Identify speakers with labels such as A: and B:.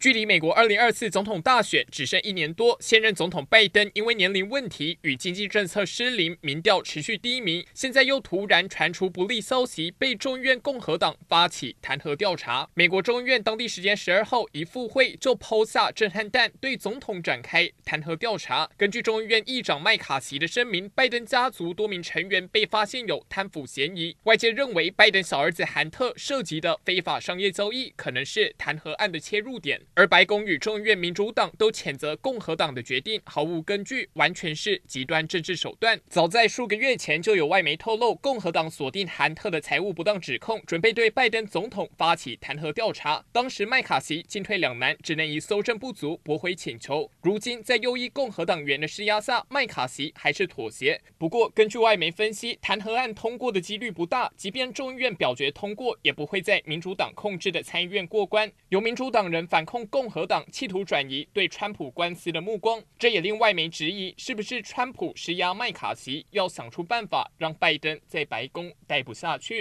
A: 距离美国二零二四总统大选只剩一年多，现任总统拜登因为年龄问题与经济政策失灵，民调持续低迷。现在又突然传出不利消息，被众议院共和党发起弹劾调查。美国众议院当地时间十二号一复会就抛下震撼弹，对总统展开弹劾调查。根据众议院议长麦卡锡的声明，拜登家族多名成员被发现有贪腐嫌疑。外界认为，拜登小儿子韩特涉及的非法商业交易，可能是弹劾案的切入点。而白宫与众议院民主党都谴责共和党的决定毫无根据，完全是极端政治手段。早在数个月前，就有外媒透露，共和党锁定韩特的财务不当指控，准备对拜登总统发起弹劾调查。当时麦卡锡进退两难，只能以搜证不足驳回请求。如今在右翼共和党员的施压下，麦卡锡还是妥协。不过，根据外媒分析，弹劾案通过的几率不大，即便众议院表决通过，也不会在民主党控制的参议院过关。由民主党人反控共和。党企图转移对川普官司的目光，这也令外媒质疑，是不是川普施压麦卡锡，要想出办法让拜登在白宫待不下去。